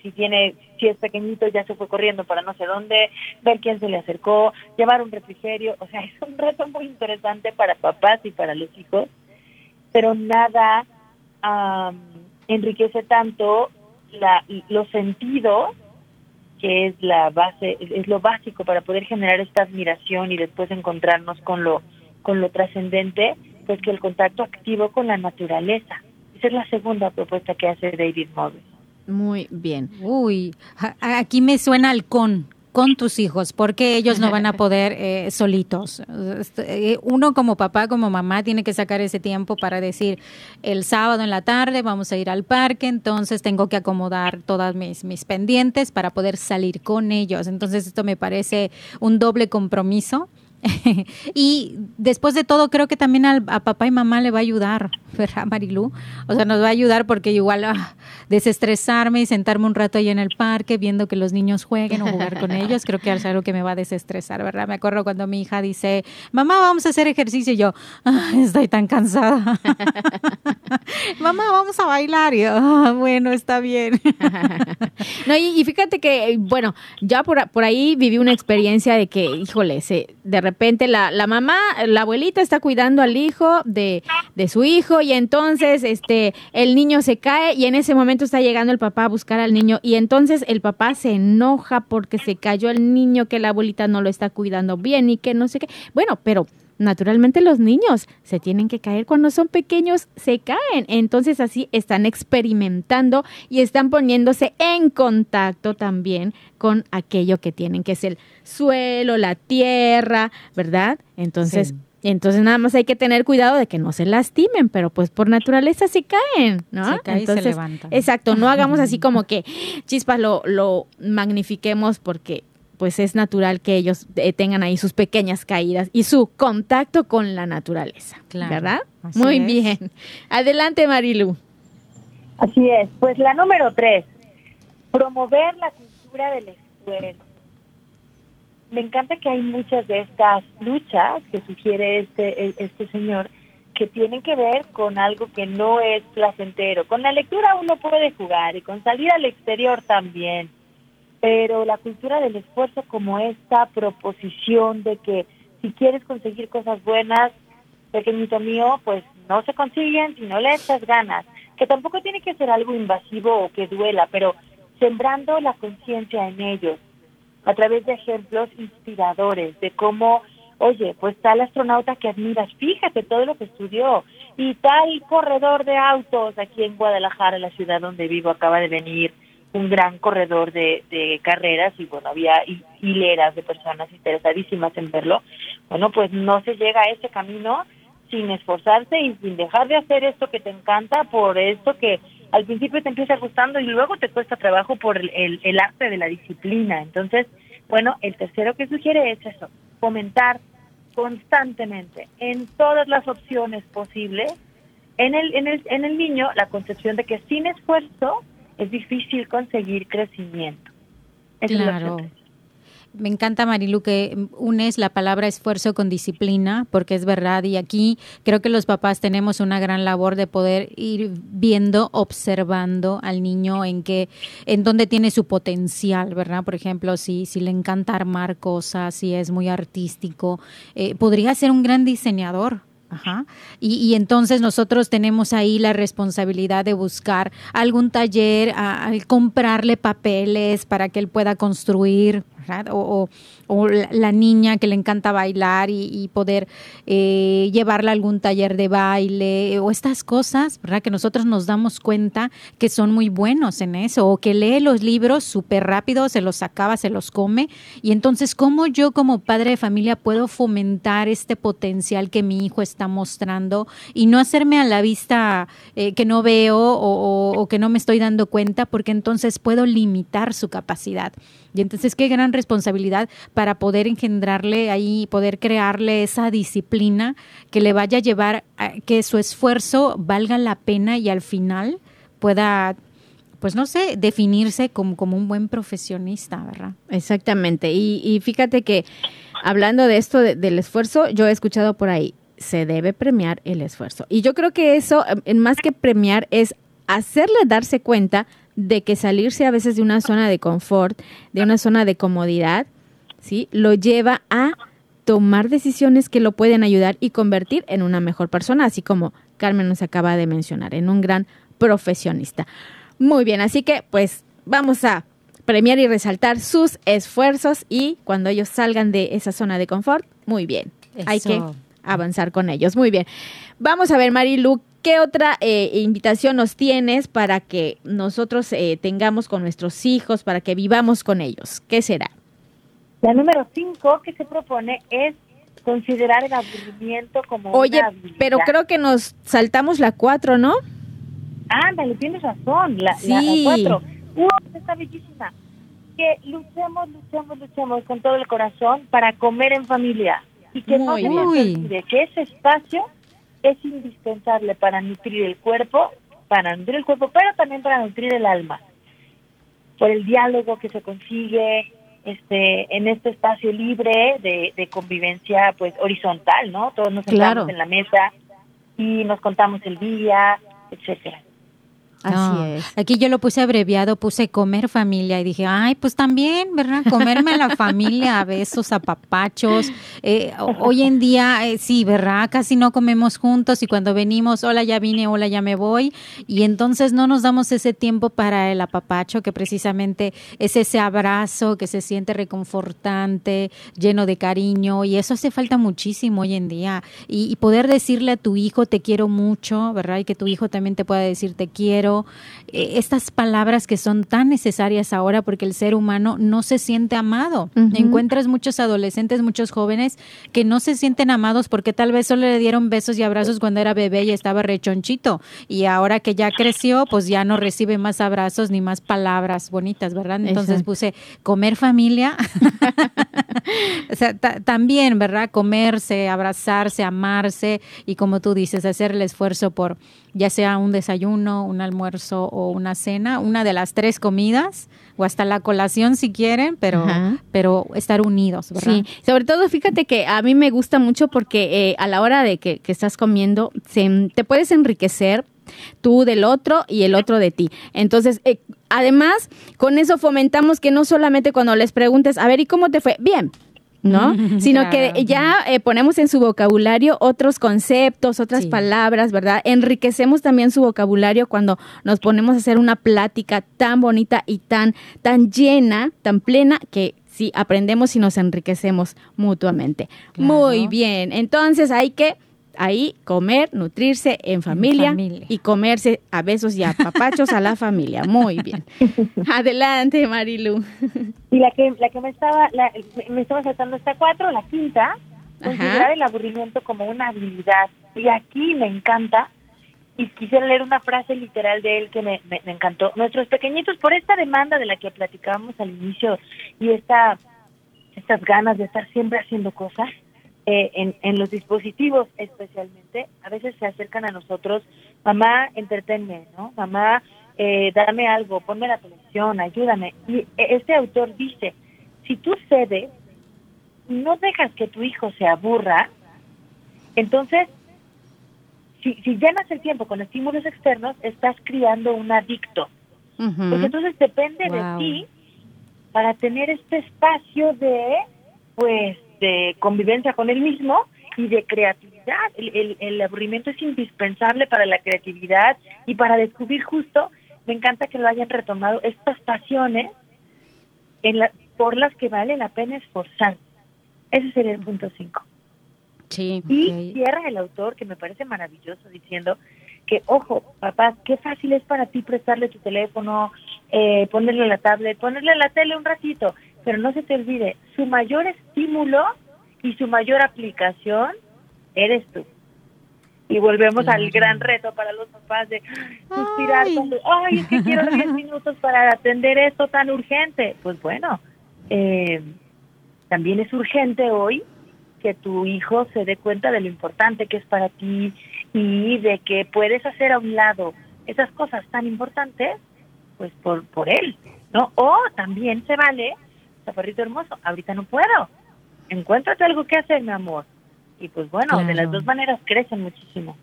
si tiene si es pequeñito ya se fue corriendo para no sé dónde ver quién se le acercó llevar un refrigerio o sea es un reto muy interesante para papás y para los hijos pero nada enriquece tanto la, los sentidos que es la base, es lo básico para poder generar esta admiración y después encontrarnos con lo, con lo trascendente, pues que el contacto activo con la naturaleza. Esa es la segunda propuesta que hace David Morris. Muy bien. Uy, aquí me suena halcón con tus hijos, porque ellos no van a poder eh, solitos. Este, eh, uno como papá, como mamá, tiene que sacar ese tiempo para decir, el sábado en la tarde vamos a ir al parque, entonces tengo que acomodar todas mis, mis pendientes para poder salir con ellos. Entonces esto me parece un doble compromiso y después de todo, creo que también a papá y mamá le va a ayudar, ¿verdad, Marilú? O sea, nos va a ayudar porque igual ah, desestresarme y sentarme un rato ahí en el parque viendo que los niños jueguen o jugar con ellos, creo que es algo que me va a desestresar, ¿verdad? Me acuerdo cuando mi hija dice, mamá, vamos a hacer ejercicio, y yo, ah, estoy tan cansada. mamá, vamos a bailar. Y yo, ah, bueno, está bien. no, y, fíjate que, bueno, ya por, por ahí viví una experiencia de que, híjole, se, de repente la, la mamá, la abuelita está cuidando al hijo de, de su hijo y entonces este el niño se cae y en ese momento está llegando el papá a buscar al niño y entonces el papá se enoja porque se cayó el niño que la abuelita no lo está cuidando bien y que no sé qué. Bueno, pero naturalmente los niños se tienen que caer cuando son pequeños, se caen. Entonces así están experimentando y están poniéndose en contacto también con aquello que tienen, que es el suelo, la tierra, ¿verdad? Entonces... Entonces nada más hay que tener cuidado de que no se lastimen, pero pues por naturaleza se caen, ¿no? Se caen y se levantan. Exacto, no hagamos así como que chispas lo, lo magnifiquemos porque pues es natural que ellos eh, tengan ahí sus pequeñas caídas y su contacto con la naturaleza, ¿verdad? Muy bien. Adelante, Marilu. Así es. Pues la número tres, promover la cultura del esfuerzo. Me encanta que hay muchas de estas luchas que sugiere este, e, este señor que tienen que ver con algo que no es placentero. Con la lectura uno puede jugar y con salir al exterior también pero la cultura del esfuerzo como esta proposición de que si quieres conseguir cosas buenas, pequeñito mío, pues no se consiguen si no le echas ganas, que tampoco tiene que ser algo invasivo o que duela, pero sembrando la conciencia en ellos a través de ejemplos inspiradores de cómo, oye, pues tal astronauta que admiras, fíjate todo lo que estudió, y tal corredor de autos aquí en Guadalajara, la ciudad donde vivo, acaba de venir un gran corredor de, de carreras y bueno, había hileras de personas interesadísimas en verlo. Bueno, pues no se llega a ese camino sin esforzarse y sin dejar de hacer esto que te encanta por esto que al principio te empieza gustando y luego te cuesta trabajo por el, el, arte de la disciplina. Entonces, bueno, el tercero que sugiere es eso, fomentar constantemente en todas las opciones posibles en el, en el, en el niño la concepción de que sin esfuerzo es difícil conseguir crecimiento. claro. Me encanta, Marilu, que unes la palabra esfuerzo con disciplina, porque es verdad, y aquí creo que los papás tenemos una gran labor de poder ir viendo, observando al niño en qué, en dónde tiene su potencial, ¿verdad? Por ejemplo, si, si le encanta armar cosas, si es muy artístico, eh, podría ser un gran diseñador, Ajá. Y, y, entonces nosotros tenemos ahí la responsabilidad de buscar algún taller, a, comprarle papeles para que él pueda construir, o, la niña que le encanta bailar y, poder eh, llevarla a algún taller de baile o estas cosas, ¿verdad? Que nosotros nos damos cuenta que son muy buenos en eso o que lee los libros súper rápido, se los acaba, se los come. Y entonces, ¿cómo yo como padre de familia puedo fomentar este potencial que mi hijo está mostrando y no hacerme a la vista eh, que no veo o, o que no me estoy dando cuenta porque entonces puedo limitar su capacidad? Y entonces, qué gran responsabilidad para poder engendrarle ahí, poder crearle esa disciplina que le vaya a llevar a que su esfuerzo valga la pena y al final pueda pues no sé, definirse como, como un buen profesionista, ¿verdad? Exactamente. Y, fíjate que hablando de esto del esfuerzo, yo he escuchado por ahí, se debe premiar el esfuerzo. Y yo creo que eso, más que premiar, es hacerle darse cuenta de que salirse a veces de una zona de confort, de una zona de comodidad, ¿sí? Lo lleva a tomar decisiones que lo pueden ayudar y convertir en una mejor persona, así como Carmen nos acaba de mencionar, en un gran profesionista. Muy bien, así que pues vamos a premiar y resaltar sus esfuerzos y cuando ellos salgan de esa zona de confort, muy bien. Hay que avanzar con ellos. Muy bien. Vamos a ver, Marilu, ¿Qué otra eh, invitación nos tienes para que nosotros eh, tengamos con nuestros hijos, para que vivamos con ellos? ¿Qué será? La número cinco que se propone es considerar el aburrimiento como Oye, pero creo que nos saltamos la cuatro, ¿no? Ándale, tienes razón, la, sí. cuatro. Uh, está bellísima. Que luchemos, luchemos, luchemos con todo el corazón para comer en familia. Y que no se que ese espacio es indispensable para nutrir el cuerpo, para nutrir el cuerpo, pero también para nutrir el alma. Por el diálogo que se consigue este en este espacio libre de, convivencia pues horizontal, ¿no? Todos nos sentamos en la mesa y nos contamos el día, etcétera. Así es. Aquí yo lo puse abreviado, puse comer familia y dije, ay, pues también, ¿verdad? Comerme a la familia, a besos, a papachos. Eh, hoy en día, eh, sí, ¿verdad? Casi no comemos juntos y cuando venimos, hola, ya vine, hola, ya me voy. Y entonces no nos damos ese tiempo para el apapacho, que precisamente es ese abrazo que se siente reconfortante, lleno de cariño. Y eso hace falta muchísimo hoy en día. Y, y poder decirle a tu hijo, te quiero mucho, ¿verdad? Y que tu hijo también te pueda decir, te quiero eh, estas palabras que son tan necesarias ahora porque el ser humano no se siente amado. Encuentras muchos adolescentes, muchos jóvenes que no se sienten amados porque tal vez solo le dieron besos y abrazos cuando era bebé y estaba rechonchito y ahora que ya creció, pues ya no recibe más abrazos ni más palabras bonitas, ¿verdad? Entonces puse comer familia. o sea, también, ¿verdad? Comerse, abrazarse, amarse y como tú dices, hacer el esfuerzo por ya sea un desayuno, un almuerzo o una cena, una de las tres comidas o hasta la colación si quieren, pero pero estar unidos, ¿verdad? Sí, sobre todo fíjate que a mí me gusta mucho porque eh, a la hora de que, estás comiendo te puedes enriquecer tú del otro y el otro de ti. Entonces, eh, además, con eso fomentamos que no solamente cuando les preguntes, a ver, ¿y cómo te fue? Bien, ¿no? Sino que ya eh, ponemos en su vocabulario otros conceptos, otras palabras, ¿verdad? Enriquecemos también su vocabulario cuando nos ponemos a hacer una plática tan bonita y tan, tan llena, tan plena, que sí aprendemos y nos enriquecemos mutuamente. Muy bien, entonces hay que ahí comer, nutrirse en familia, familia. y comerse a besos y a papachos a la familia. Muy bien. Adelante, Marilu. Y la que, la que me estaba, la- me estaba saltando esta cuatro, la quinta, considerar el aburrimiento como una habilidad. Y aquí me encanta, y quisiera leer una frase literal de él que me, me- me encantó. Nuestros pequeñitos, por esta demanda de la que platicábamos al inicio y esta, estas ganas de estar siempre haciendo cosas, eh, en, en los dispositivos especialmente, a veces se acercan a nosotros, mamá, entretenme, ¿no? Mamá, eh, dame algo, ponme la televisión, ayúdame. Y este autor dice, si tú cedes, no dejas que tu hijo se aburra, entonces, si, si llenas el tiempo con estímulos externos, estás criando un adicto. Ujú. Porque entonces depende Wow. de ti para tener este espacio de, pues, de convivencia con él mismo y de creatividad. El, el- el aburrimiento es indispensable para la creatividad y para descubrir justo, me encanta que lo hayan retomado, estas pasiones en la, por las que vale la pena esforzar. Ese sería el punto 5. Sí. Y cierra el autor, que me parece maravilloso, diciendo que, ojo, papá, qué fácil es para ti prestarle tu teléfono, eh, ponerle la tablet, ponerle la tele un ratito, pero no se te olvide, su mayor estímulo y su mayor aplicación eres tú. Y volvemos al gran reto para los papás de suspirar, Ay. cuando, ay, es que quiero 10 minutos para atender esto tan urgente. Pues bueno, eh, también es urgente hoy que tu hijo se dé cuenta de lo importante que es para ti y de que puedes hacer a un lado esas cosas tan importantes, pues por, por él, ¿no? O también se vale, chaparrito hermoso, ahorita no puedo, encuéntrate algo que hacer, mi amor. Y pues bueno, de las dos maneras crecen muchísimo.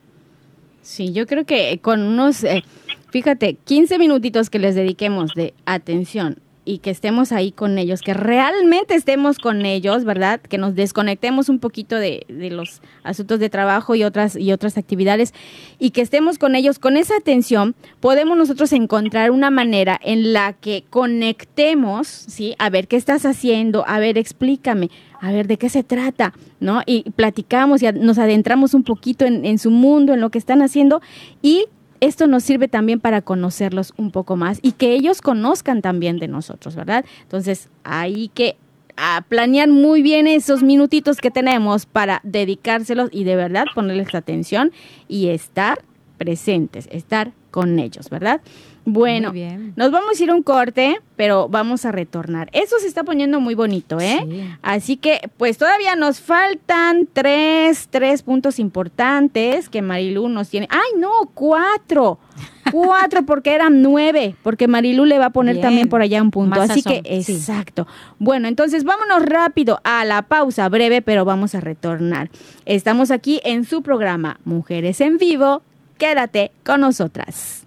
Sí, yo creo que con unos, eh, fíjate, 15 minutitos que les dediquemos de atención y que estemos ahí con ellos, que realmente estemos con ellos, ¿verdad? Que nos desconectemos un poquito de, de los asuntos de trabajo y otras, y otras actividades y que estemos con ellos con esa atención, podemos nosotros encontrar una manera en la que conectemos, ¿sí? A ver, ¿qué estás haciendo? A ver, explícame. A ver, ¿de qué se trata? ¿No? Y platicamos y nos adentramos un poquito en, en su mundo, en lo que están haciendo y esto nos sirve también para conocerlos un poco más y que ellos conozcan también de nosotros, ¿verdad? Entonces, hay que a planear muy bien esos minutitos que tenemos para dedicárselos y de verdad ponerles atención y estar presentes, estar con ellos, ¿verdad? Bueno, nos vamos a ir a un corte, pero vamos a retornar. Eso se está poniendo muy bonito, ¿eh? Sí. Así que, pues todavía nos faltan tres, tres puntos importantes que Marilu nos tiene. ¡Ay, no! ¡Cuatro! Cuatro, porque eran nueve, porque Marilu le va a poner Bien. también por allá un punto. Más Así sazón, que, sí. exacto. Bueno, entonces vámonos rápido a la pausa breve, pero vamos a retornar. Estamos aquí en su programa Mujeres en Vivo. Quédate con nosotras.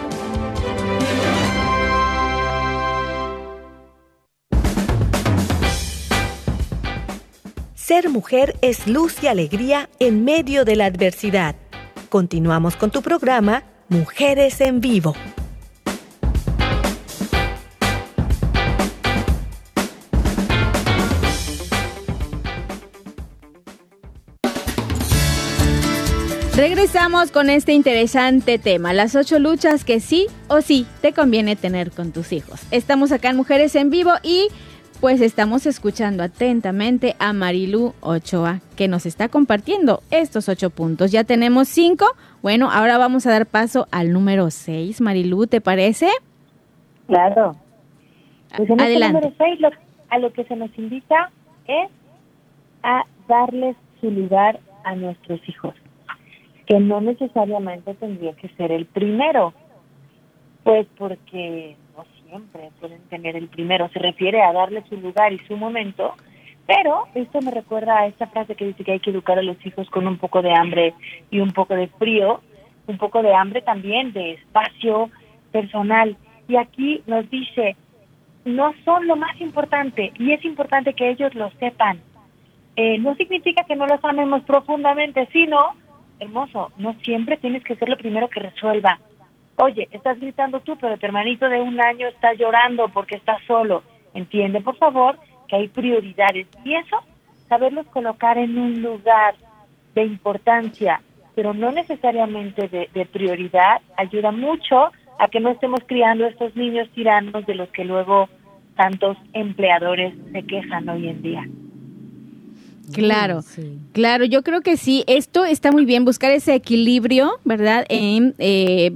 Ser mujer es luz y alegría en medio de la adversidad. Continuamos con tu programa Mujeres en Vivo. Regresamos con este interesante tema, las ocho luchas que sí o sí te conviene tener con tus hijos. Estamos acá en Mujeres en Vivo y pues estamos escuchando atentamente a Marilu Ochoa que nos está compartiendo estos ocho puntos. Ya tenemos cinco. Bueno, ahora vamos a dar paso al número seis. Marilu, ¿te parece? Claro. Pues en este Adelante. número 6 lo, a lo que se nos invita es a darles su lugar a nuestros hijos, que no necesariamente tendría que ser el primero, pues porque siempre pueden tener el primero, se refiere a darle su lugar y su momento, Pero esto me recuerda a esta frase que dice que hay que educar a los hijos con un poco de hambre y un poco de frío, un poco de hambre también, de espacio personal. Y aquí nos dice, no son lo más importante y es importante que ellos lo sepan. Eh, no significa que no los amemos profundamente, sino, hermoso, no siempre tienes que ser lo primero que resuelva. Oye, estás gritando tú, pero tu hermanito de un año está llorando porque está solo. Entiende, por favor, que hay prioridades. Y eso, saberlos colocar en un lugar de importancia, pero no necesariamente de, de prioridad, ayuda mucho a que no estemos criando estos niños tiranos de los que luego tantos empleadores se quejan hoy en día. Claro, claro, yo creo que sí, esto está muy bien, buscar ese equilibrio, ¿verdad? En eh,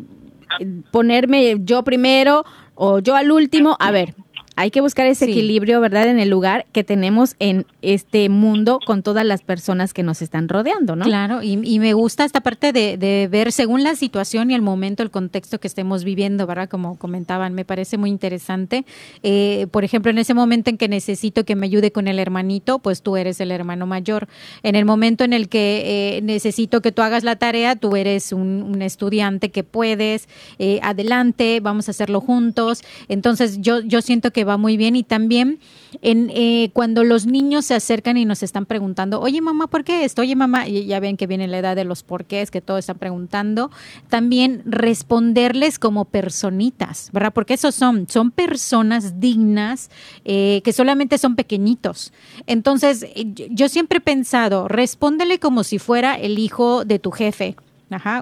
ponerme yo primero o yo al último, a ver, hay que buscar ese equilibrio, ¿verdad? En el lugar que tenemos en este mundo con todas las personas que nos están rodeando, ¿no? Claro, y, me gusta esta parte de, ver según la situación y el momento, el contexto que estemos viviendo, ¿verdad? Como comentaban, me parece muy interesante. Eh, por ejemplo, en ese momento en que necesito que me ayude con el hermanito, pues tú eres el hermano mayor. En el momento en el que eh, necesito que tú hagas la tarea, tú eres un, estudiante que puedes, eh, adelante, vamos a hacerlo juntos. Entonces, yo, yo siento que va muy bien y también en, eh, cuando los niños se acercan y nos están preguntando, oye mamá, ¿por qué esto? Oye mamá, y ya ven que viene la edad de los porqués, que todos están preguntando, también responderles como personitas, ¿verdad? Porque esos son, son personas dignas eh, que solamente son pequeñitos. Entonces, eh, yo siempre he pensado, respóndele como si fuera el hijo de tu jefe.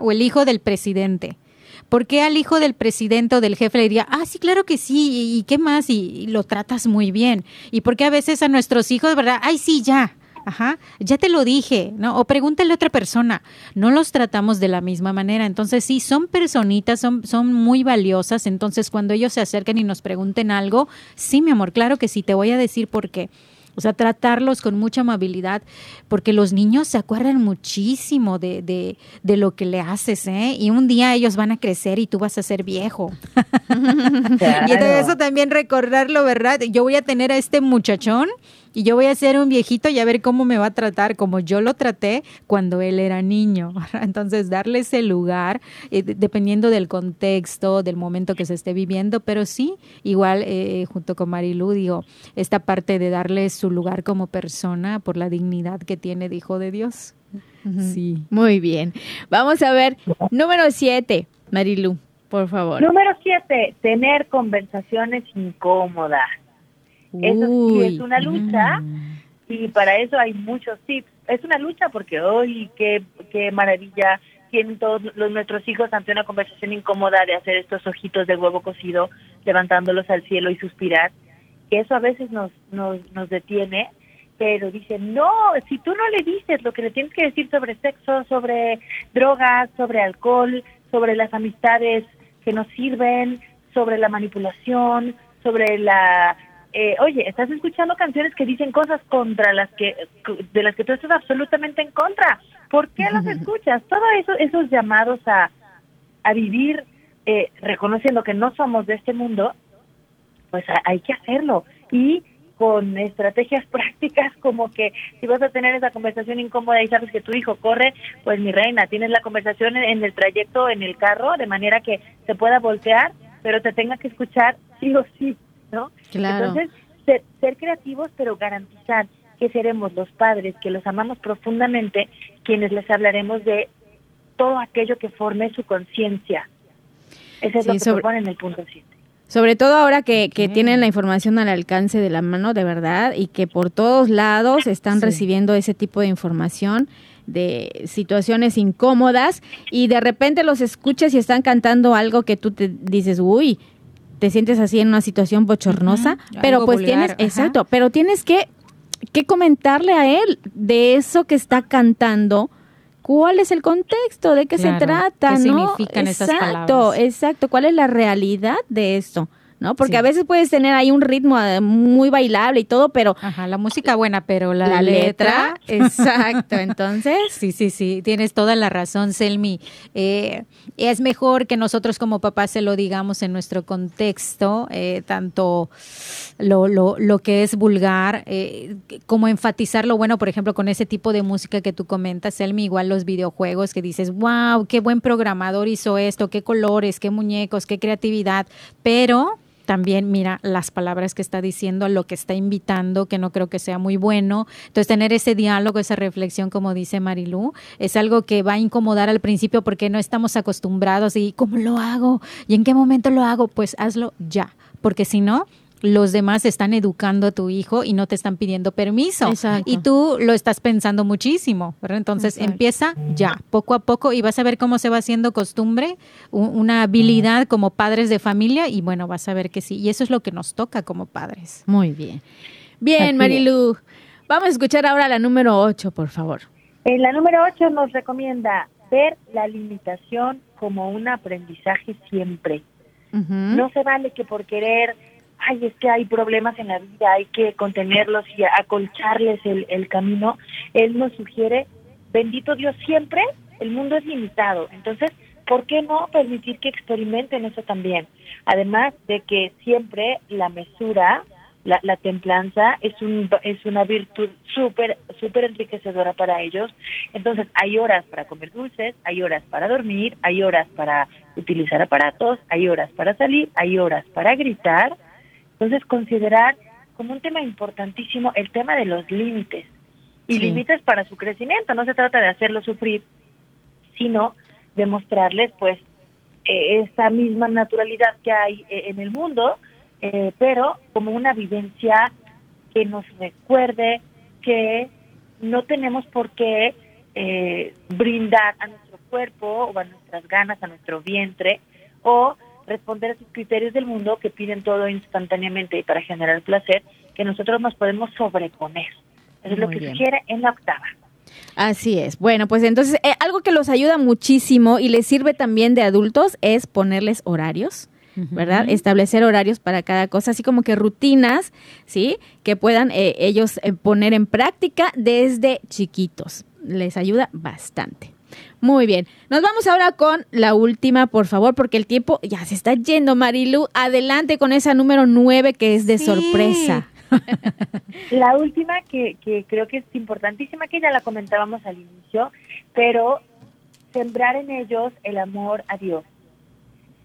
O el hijo del presidente. ¿Por qué al hijo del presidente o del jefe le diría, ah, sí, claro que sí, y, qué más? Y, lo tratas muy bien. ¿Y por qué a veces a nuestros hijos, verdad? Ay, sí, ya, Ajá, ya te lo dije, ¿no? O pregúntale a otra persona. No los tratamos de la misma manera. Entonces, sí, son personitas, son, son muy valiosas. Entonces, cuando ellos se acerquen y nos pregunten algo, sí, mi amor, claro que sí, te voy a decir por qué. O sea, tratarlos con mucha amabilidad, porque los niños se acuerdan muchísimo de, de, de, lo que le haces, ¿eh? Y un día ellos van a crecer y tú vas a ser viejo. y de eso también recordarlo, ¿verdad? Yo voy a tener a este muchachón y yo voy a ser un viejito y a ver cómo me va a tratar, como yo lo traté cuando él era niño. Entonces, darle ese lugar, eh, dependiendo del contexto, del momento que se esté viviendo, pero sí, igual, eh, junto con Marilu, digo, esta parte de darle su lugar como persona por la dignidad que tiene de hijo de Dios. Sí. Muy bien. Vamos a ver, número siete, Marilu, por favor. Número siete, tener conversaciones incómodas. Eso sí es una lucha y para eso hay muchos tips. Es una lucha porque hoy qué, qué maravilla tienen todos los, nuestros hijos ante una conversación incómoda de hacer estos ojitos de huevo cocido, levantándolos al cielo y suspirar, que eso a veces nos, nos, nos detiene, pero dicen, no, si tú no le dices lo que le tienes que decir sobre sexo, sobre drogas, sobre alcohol, sobre las amistades que nos sirven, sobre la manipulación, sobre la eh, oye, estás escuchando canciones que dicen cosas contra las que, de las que tú estás absolutamente en contra. ¿Por qué las escuchas? Todo eso, esos llamados a, a vivir eh, reconociendo que no somos de este mundo, pues hay que hacerlo. Y con estrategias prácticas como que si vas a tener esa conversación incómoda y sabes que tu hijo corre, pues mi reina, tienes la conversación en el trayecto, en el carro, de manera que se pueda voltear, pero te tenga que escuchar sí o sí. ¿No? Entonces, ser, creativos, pero garantizar que seremos los padres, que los amamos profundamente, quienes les hablaremos de todo aquello que forme su conciencia. Ese es lo que sobre, propone en el punto 7. Sobre todo ahora que, que tienen la información al alcance de la mano, de verdad, y que por todos lados están recibiendo ese tipo de información de situaciones incómodas y de repente los escuchas y están cantando algo que tú te dices, uy, te sientes así en una situación bochornosa, pero pues tienes, exacto, pero tienes que, que comentarle a él de eso que está cantando, cuál es el contexto, de qué se trata, ¿qué ¿no? significan exacto, esas palabras? Exacto, cuál es la realidad de esto. ¿No? Porque a veces puedes tener ahí un ritmo eh, muy bailable y todo, pero... Ajá, la música buena, pero la, letra... Exacto, entonces... Sí, sí, sí, tienes toda la razón, Selmi. Eh, es mejor que nosotros como papás se lo digamos en nuestro contexto, eh, tanto lo, lo, lo, que es vulgar, como enfatizar lo bueno, por ejemplo, con ese tipo de música que tú comentas, Selmi, igual los videojuegos que dices, wow, qué buen programador hizo esto, qué colores, qué muñecos, qué creatividad, pero también mira las palabras que está diciendo, lo que está invitando, que no creo que sea muy bueno. Entonces, tener ese diálogo, esa reflexión, como dice Marilú, es algo que va a incomodar al principio porque no estamos acostumbrados y ¿cómo lo hago? ¿Y en qué momento lo hago? Pues hazlo ya, porque si no, los demás están educando a tu hijo y no te están pidiendo permiso. Y tú lo estás pensando muchísimo, ¿verdad? Entonces empieza ya, poco a poco, y vas a ver cómo se va haciendo costumbre, una habilidad como padres de familia, y bueno, vas a ver que sí. Y eso es lo que nos toca como padres. Muy bien. Bien, Marilu. Vamos a escuchar ahora la número 8, por favor. En la número 8 nos recomienda ver la limitación como un aprendizaje siempre. No se vale que por querer ay, es que hay problemas en la vida, hay que contenerlos y acolcharles el, el camino, él nos sugiere, bendito Dios, siempre el mundo es limitado, entonces, ¿por qué no permitir que experimenten eso también? Además de que siempre la mesura, la, la templanza es, un, es una virtud súper, súper enriquecedora para ellos. Entonces, hay horas para comer dulces, hay horas para dormir, hay horas para utilizar aparatos, hay horas para salir, hay horas para gritar, entonces, considerar como un tema importantísimo el tema de los límites y límites para su crecimiento. No se trata de hacerlo sufrir, sino de mostrarles, pues, eh, esa misma naturalidad que hay eh, en el mundo, eh, pero como una vivencia que nos recuerde que no tenemos por qué brindar a nuestro cuerpo o a nuestras ganas, a nuestro vientre, o responder a esos criterios del mundo que piden todo instantáneamente y para generar placer, que nosotros nos podemos sobreponer. Eso es lo que sugiere en la octava. Así es. Bueno, pues entonces eh, algo que los ayuda muchísimo y les sirve también de adultos es ponerles horarios. ¿verdad? Establecer horarios para cada cosa, así como que rutinas, ¿sí? Que puedan eh, ellos eh, poner en práctica desde chiquitos. Les ayuda bastante. Muy bien. Nos vamos ahora con la última, por favor, porque el tiempo ya se está yendo, Marilu. Adelante con esa número nueve que es de sorpresa. La última que, que creo que es importantísima, que ya la comentábamos al inicio, pero sembrar en ellos el amor a Dios.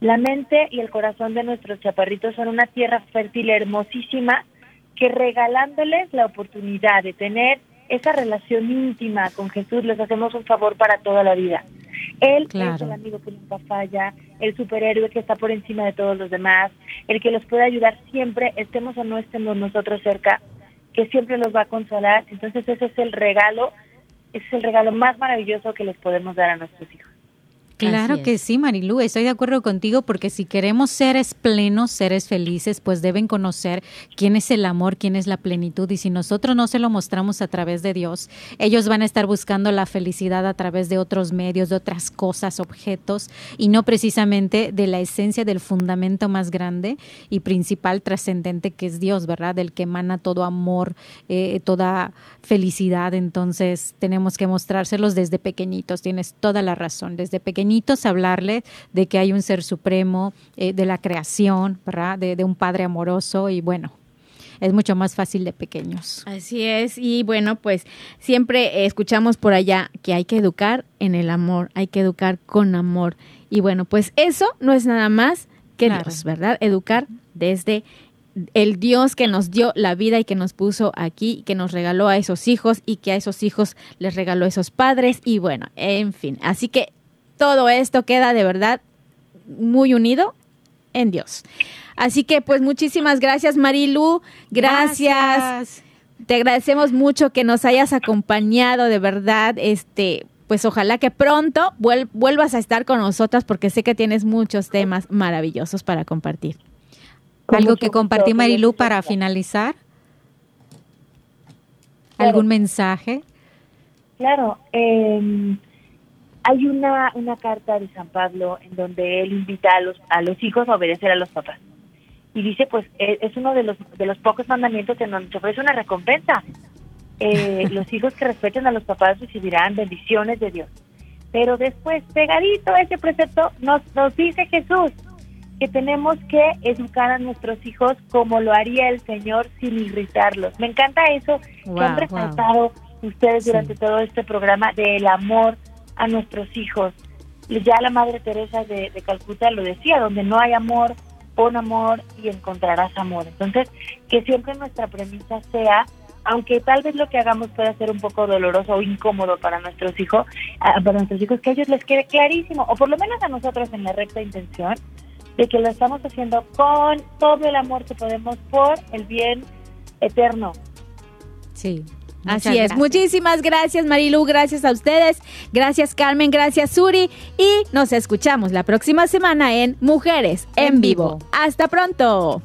La mente y el corazón de nuestros chaparritos son una tierra fértil hermosísima que regalándoles la oportunidad de tener esa relación íntima con Jesús, les hacemos un favor para toda la vida. Él es el amigo que nunca falla, el superhéroe que está por encima de todos los demás, el que los puede ayudar siempre, estemos o no estemos nosotros cerca, que siempre los va a consolar. Entonces ese es el regalo, ese es el regalo más maravilloso que les podemos dar a nuestros hijos. Claro que sí, Marilu, estoy de acuerdo contigo porque si queremos seres plenos, seres felices, pues deben conocer quién es el amor, quién es la plenitud y si nosotros no se lo mostramos a través de Dios, ellos van a estar buscando la felicidad a través de otros medios, de otras cosas, objetos y no precisamente de la esencia del fundamento más grande y principal trascendente que es Dios, ¿verdad? Del que emana todo amor, eh, toda felicidad. Entonces tenemos que mostrárselos desde pequeñitos, tienes toda la razón, desde pequeñitos hablarle de que hay un ser supremo, eh, de la creación, ¿verdad? De, un padre amoroso y bueno, es mucho más fácil de pequeños. Así es, y bueno, pues siempre escuchamos por allá que hay que educar en el amor, hay que educar con amor. Y bueno, pues eso no es nada más que Dios, ¿verdad? Educar desde el Dios que nos dio la vida y que nos puso aquí, que nos regaló a esos hijos y que a esos hijos les regaló a esos padres y bueno, en fin, así que todo esto queda de verdad muy unido en Dios. Así que pues muchísimas gracias Marilu, gracias. Te agradecemos mucho que nos hayas acompañado de verdad, este pues ojalá que pronto vuelvas a estar con nosotras porque sé que tienes muchos temas maravillosos para compartir. ¿Algo que compartir Marilu para finalizar? ¿Algún mensaje? Claro, eh, hay una, una carta de San Pablo en donde él invita a los, a los hijos a obedecer a los papás. y dice, pues e, es uno de los, de los pocos mandamientos en donde se ofrece una recompensa. Eh, los hijos que respeten a los papás recibirán bendiciones de Dios. Pero después, pegadito a ese precepto, nos, nos dice Jesús que tenemos que educar a nuestros hijos como lo haría el Señor sin irritarlos. Me encanta eso que han resaltado ustedes durante todo este programa del amor a nuestros hijos. Ya la Madre Teresa de, Calcuta lo decía, donde no hay amor, pon amor y encontrarás amor. Entonces, que siempre nuestra premisa sea aunque tal vez lo que hagamos pueda ser un poco doloroso o incómodo para nuestros hijos, ah, para nuestros hijos, que a ellos les quede clarísimo, o por lo menos a nosotros en la recta intención, de que lo estamos haciendo con todo el amor que podemos por el bien eterno. Sí. Así es. Muchísimas gracias Marilu, gracias a ustedes, gracias Carmen, gracias Suri y nos escuchamos la próxima semana en Mujeres en, vivo. Hasta pronto.